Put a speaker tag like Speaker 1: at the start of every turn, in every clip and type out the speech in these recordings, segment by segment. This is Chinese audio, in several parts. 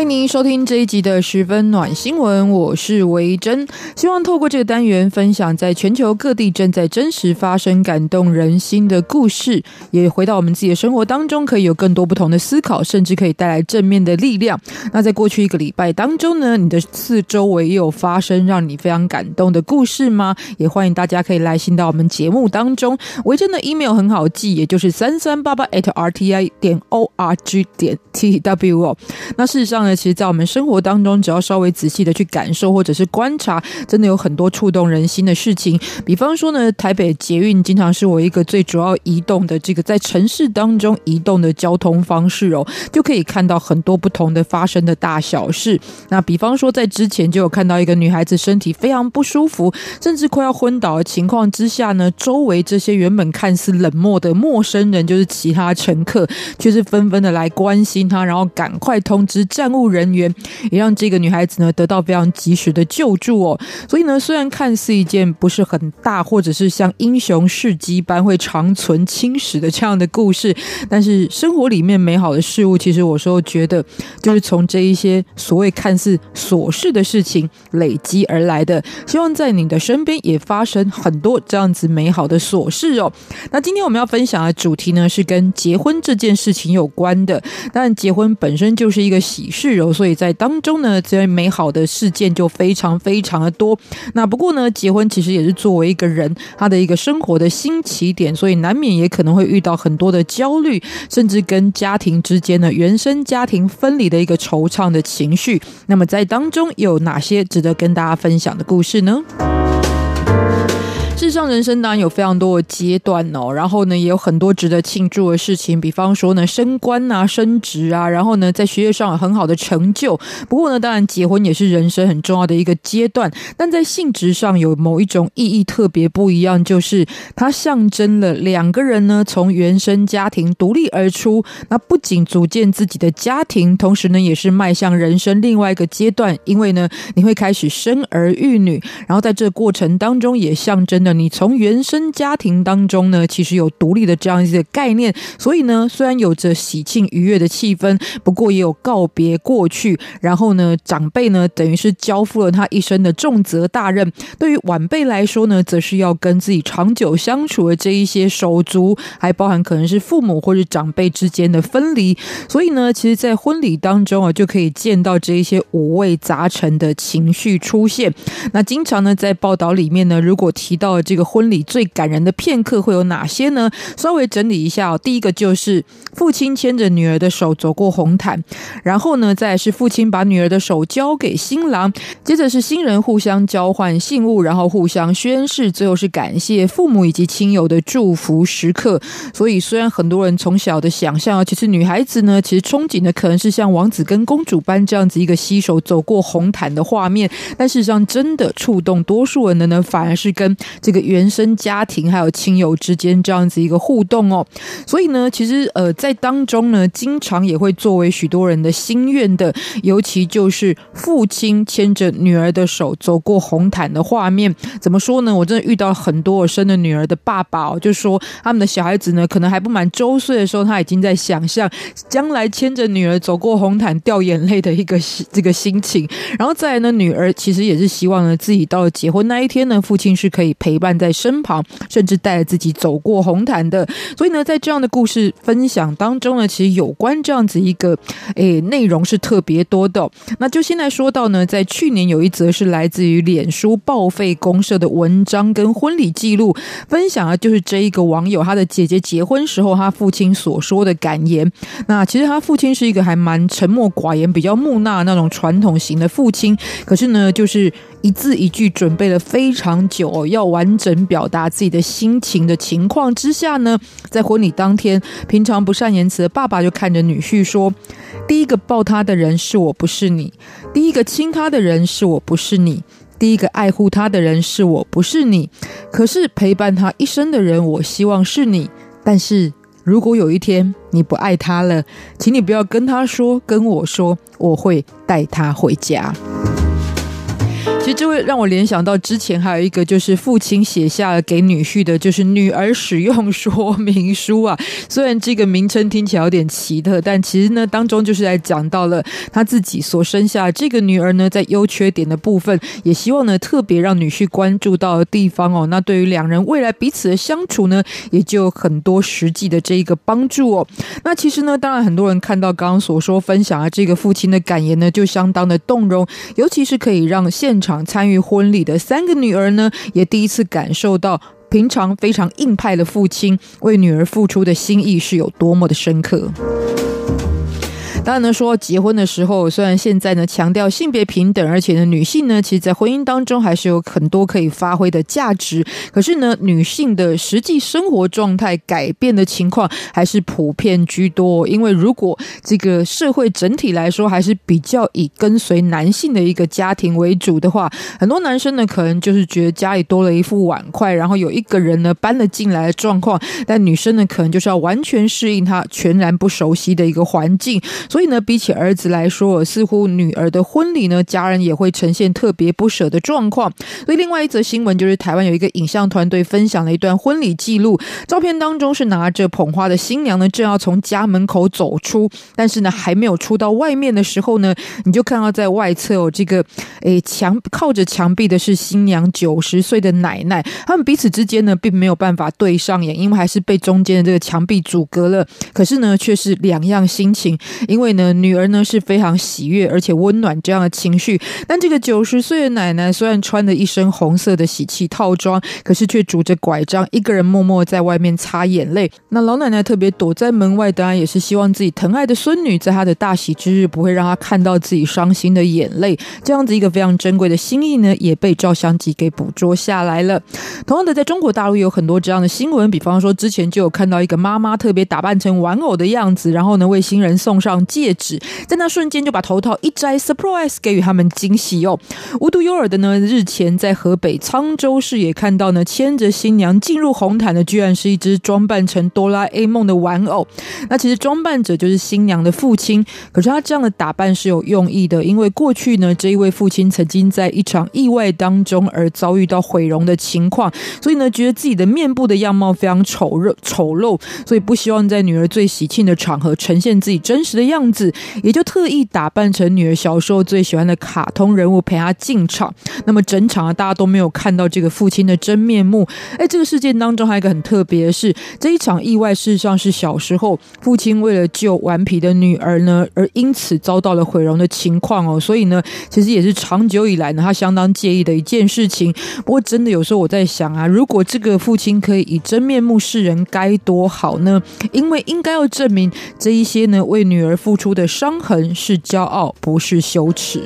Speaker 1: 欢迎收听这一集的十分暖新闻，我是维珍。希望透过这个单元分享在全球各地正在真实发生感动人心的故事，也回到我们自己的生活当中，可以有更多不同的思考，甚至可以带来正面的力量。那在过去一个礼拜当中呢，你的四周围也有发生让你非常感动的故事吗？也欢迎大家可以来信到我们节目当中。维珍的 email 很好记，也就是三三八八 @rti 点 org 点 tw。那事实上，其实，在我们生活当中，只要稍微仔细的去感受或者是观察，真的有很多触动人心的事情。比方说呢，台北捷运经常是我一个最主要移动的这个在城市当中移动的交通方式哦，就可以看到很多不同的发生的大小事。那比方说，在之前就有看到一个女孩子身体非常不舒服，甚至快要昏倒的情况之下呢，周围这些原本看似冷漠的陌生人，就是其他乘客，却是纷纷的来关心她，然后赶快通知站务人员也让这个女孩子呢得到非常及时的救助哦。所以呢，虽然看似一件不是很大，或者是像英雄事迹般会长存青史的这样的故事，但是生活里面美好的事物，其实我说觉得就是从这一些所谓看似琐事的事情累积而来的。希望在你的身边也发生很多这样子美好的琐事哦。那今天我们要分享的主题呢，是跟结婚这件事情有关的。但结婚本身就是一个喜事。所以在当中呢，这些美好的事件就非常非常的多。那不过呢，结婚其实也是作为一个人他的一个生活的新起点，所以难免也可能会遇到很多的焦虑，甚至跟家庭之间的原生家庭分离的一个惆怅的情绪。那么在当中有哪些值得跟大家分享的故事呢？事实上，人生当然有非常多的阶段哦，然后呢，也有很多值得庆祝的事情，比方说呢，升官啊、升职啊，然后呢，在学业上有很好的成就。不过呢，当然结婚也是人生很重要的一个阶段，但在性质上有某一种意义特别不一样，就是它象征了两个人呢从原生家庭独立而出，那不仅组建自己的家庭，同时呢，也是迈向人生另外一个阶段，因为呢，你会开始生儿育女，然后在这过程当中也象征了。你从原生家庭当中呢，其实有独立的这样一个概念，所以呢，虽然有着喜庆愉悦的气氛，不过也有告别过去。然后呢，长辈呢，等于是交付了他一生的重责大任。对于晚辈来说呢，则是要跟自己长久相处的这一些手足，还包含可能是父母或者长辈之间的分离。所以呢，其实，在婚礼当中啊，就可以见到这一些五味杂陈的情绪出现。那经常呢，在报道里面呢，如果提到这个婚礼最感人的片刻会有哪些呢？稍微整理一下哦。第一个就是父亲牵着女儿的手走过红毯，然后呢，再是父亲把女儿的手交给新郎，接着是新人互相交换信物，然后互相宣誓，最后是感谢父母以及亲友的祝福时刻。所以，虽然很多人从小的想象啊，其实女孩子呢，其实憧憬的可能是像王子跟公主般这样子一个携手走过红毯的画面，但事实上，真的触动多数人的呢，反而是跟这个原生家庭还有亲友之间这样子一个互动哦，所以呢，其实呃，在当中呢，经常也会作为许多人的心愿的，尤其就是父亲牵着女儿的手走过红毯的画面。怎么说呢？我真的遇到很多我生的女儿的爸爸哦，就说他们的小孩子呢，可能还不满周岁的时候，他已经在想象将来牵着女儿走过红毯掉眼泪的一个这个心情。然后再来呢，女儿其实也是希望呢，自己到了结婚那一天呢，父亲是可以陪伴。在身旁，甚至带着自己走过红毯的。所以呢，在这样的故事分享当中呢，其实有关这样子一个诶内容是特别多的。那就现在说到呢，在去年有一则是来自于脸书报废公社的文章跟婚礼记录分享啊，就是这一个网友他的姐姐结婚时候，他父亲所说的感言。那其实他父亲是一个还蛮沉默寡言、比较木讷那种传统型的父亲，可是呢，就是一字一句准备了非常久哦，要完整表达自己的心情的情况之下呢，在婚礼当天，平常不善言辞的爸爸就看着女婿说：“第一个抱他的人是我，不是你；第一个亲他的人是我，不是你；第一个爱护他的人是我，不是你。可是陪伴他一生的人，我希望是你。但是。”如果有一天你不爱他了，请你不要跟他说，跟我说，我会带他回家。实这会让我联想到之前还有一个，就是父亲写下了给女婿的，就是女儿使用说明书啊。虽然这个名称听起来有点奇特，但其实呢，当中就是在讲到了他自己所生下这个女儿呢，在优缺点的部分，也希望呢特别让女婿关注到的地方哦。那对于两人未来彼此的相处呢，也就有很多实际的这一个帮助哦。那其实呢，当然很多人看到刚刚所说分享的这个父亲的感言呢，就相当的动容，尤其是可以让现场。参与婚礼的三个女儿呢，也第一次感受到平常非常硬派的父亲为女儿付出的心意是有多么的深刻。当然呢，说结婚的时候，虽然现在呢强调性别平等，而且呢女性呢，其实在婚姻当中还是有很多可以发挥的价值。可是呢，女性的实际生活状态改变的情况还是普遍居多。因为如果这个社会整体来说还是比较以跟随男性的一个家庭为主的话，很多男生呢可能就是觉得家里多了一副碗筷，然后有一个人呢搬了进来的状况，但女生呢可能就是要完全适应他全然不熟悉的一个环境。所以以呢，比起儿子来说，似乎女儿的婚礼呢，家人也会呈现特别不舍的状况。所以，另外一则新闻就是台湾有一个影像团队分享了一段婚礼记录，照片当中是拿着捧花的新娘呢，正要从家门口走出，但是呢，还没有出到外面的时候呢，你就看到在外侧有这个诶墙靠着墙壁的是新娘九十岁的奶奶，他们彼此之间呢，并没有办法对上眼，因为还是被中间的这个墙壁阻隔了。可是呢，却是两样心情，因。因为呢，女儿呢是非常喜悦而且温暖这样的情绪，但这个九十岁的奶奶虽然穿了一身红色的喜气套装，可是却拄着拐杖，一个人默默在外面擦眼泪。那老奶奶特别躲在门外，当然也是希望自己疼爱的孙女在她的大喜之日不会让她看到自己伤心的眼泪。这样子一个非常珍贵的心意呢，也被照相机给捕捉下来了。同样的，在中国大陆有很多这样的新闻，比方说之前就有看到一个妈妈特别打扮成玩偶的样子，然后呢为新人送上戒指，在那瞬间就把头套一摘，surprise 给予他们惊喜哦。无独有偶的呢，日前在河北沧州市也看到呢，牵着新娘进入红毯的，居然是一只装扮成哆啦 A 梦的玩偶。那其实装扮者就是新娘的父亲，可是他这样的打扮是有用意的，因为过去呢，这一位父亲曾经在一场意外当中而遭遇到毁容的情况，所以呢，觉得自己的面部的样貌非常丑陋丑陋，所以不希望在女儿最喜庆的场合呈现自己真实的样。样子也就特意打扮成女儿小时候最喜欢的卡通人物陪她进场。那么整场啊，大家都没有看到这个父亲的真面目。哎，这个事件当中还有一个很特别的是，这一场意外事实上是小时候父亲为了救顽皮的女儿呢，而因此遭到了毁容的情况哦。所以呢，其实也是长久以来呢，他相当介意的一件事情。不过真的有时候我在想啊，如果这个父亲可以以真面目示人，该多好呢？因为应该要证明这一些呢，为女儿付付出的伤痕是骄傲，不是羞耻。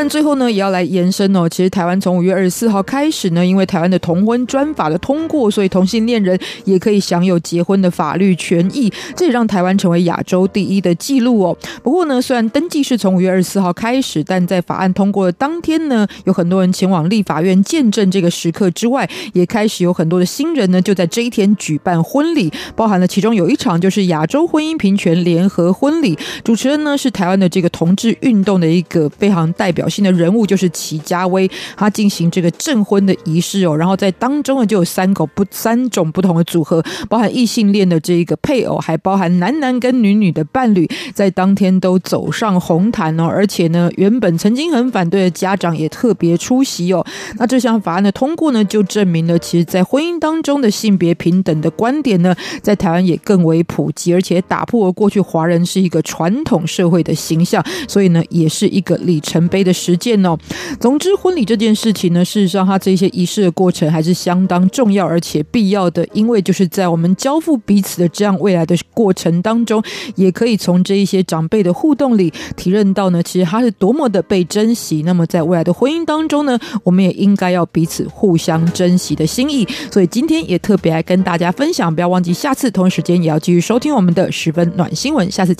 Speaker 1: 但最后呢，也要来延伸哦。其实台湾从五月二十四号开始呢，因为台湾的同婚专法的通过，所以同性恋人也可以享有结婚的法律权益，这也让台湾成为亚洲第一的记录哦。不过呢，虽然登记是从五月二十四号开始，但在法案通过的当天呢，有很多人前往立法院见证这个时刻之外，也开始有很多的新人呢，就在这一天举办婚礼，包含了其中有一场就是亚洲婚姻平权联合婚礼，主持人呢是台湾的这个同志运动的一个非常代表。表性的人物就是齐家威，他进行这个证婚的仪式哦，然后在当中呢就有三个不三种不同的组合，包含异性恋的这一个配偶，还包含男男跟女女的伴侣，在当天都走上红毯哦，而且呢，原本曾经很反对的家长也特别出席哦。那这项法案的通过呢，就证明了其实在婚姻当中的性别平等的观点呢，在台湾也更为普及，而且打破了过去华人是一个传统社会的形象，所以呢，也是一个里程碑的。实践哦。总之，婚礼这件事情呢，事实上它这些仪式的过程还是相当重要而且必要的，因为就是在我们交付彼此的这样未来的过程当中，也可以从这一些长辈的互动里体认到呢，其实他是多么的被珍惜。那么在未来的婚姻当中呢，我们也应该要彼此互相珍惜的心意。所以今天也特别来跟大家分享，不要忘记下次同一时间也要继续收听我们的十分暖新闻。下次。